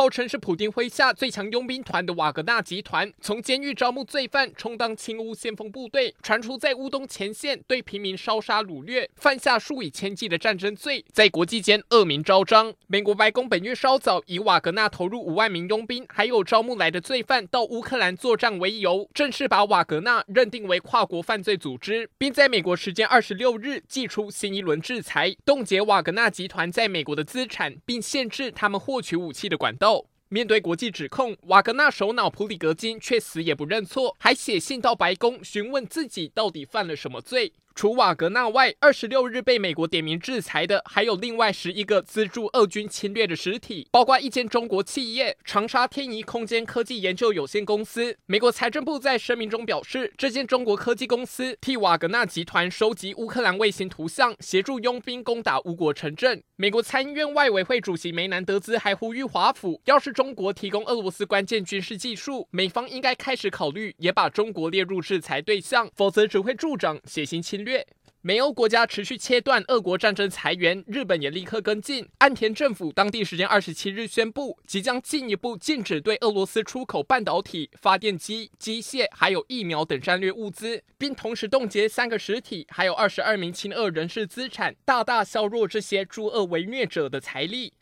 号称是普丁麾下最强佣兵团的瓦格纳集团，从监狱招募罪犯，充当亲乌先锋部队，传出在乌东前线对平民烧杀掳掠，犯下数以千计的战争罪，在国际间恶名昭彰。美国白宫本月稍早以瓦格纳投入五万名佣兵，还有招募来的罪犯到乌克兰作战为由，正式把瓦格纳认定为跨国犯罪组织，并在美国时间二十六日祭出新一轮制裁，冻结瓦格纳集团在美国的资产，并限制他们获取武器的管道。面对国际指控，瓦格纳首脑普里格金却死也不认错，还写信到白宫询问自己到底犯了什么罪。除瓦格纳外，二十六日被美国点名制裁的还有另外十一个资助俄军侵略的实体，包括一间中国企业长沙天仪空间科技研究有限公司。美国财政部在声明中表示，这间中国科技公司替瓦格纳集团收集乌克兰卫星图像，协助佣兵攻打乌国城镇。美国参议院外委会主席梅南德兹还呼吁华府，要是中国提供俄罗斯关键军事技术，美方应该开始考虑也把中国列入制裁对象，否则只会助长血腥侵略。美欧国家持续切断俄国战争财源，日本也立刻跟进。岸田政府当地时间二十七日宣布，即将进一步禁止对俄罗斯出口半导体、发电机、机械还有疫苗等战略物资，并同时冻结三个实体，还有二十二名亲俄人士资产，大大削弱这些助俄为虐者的财力。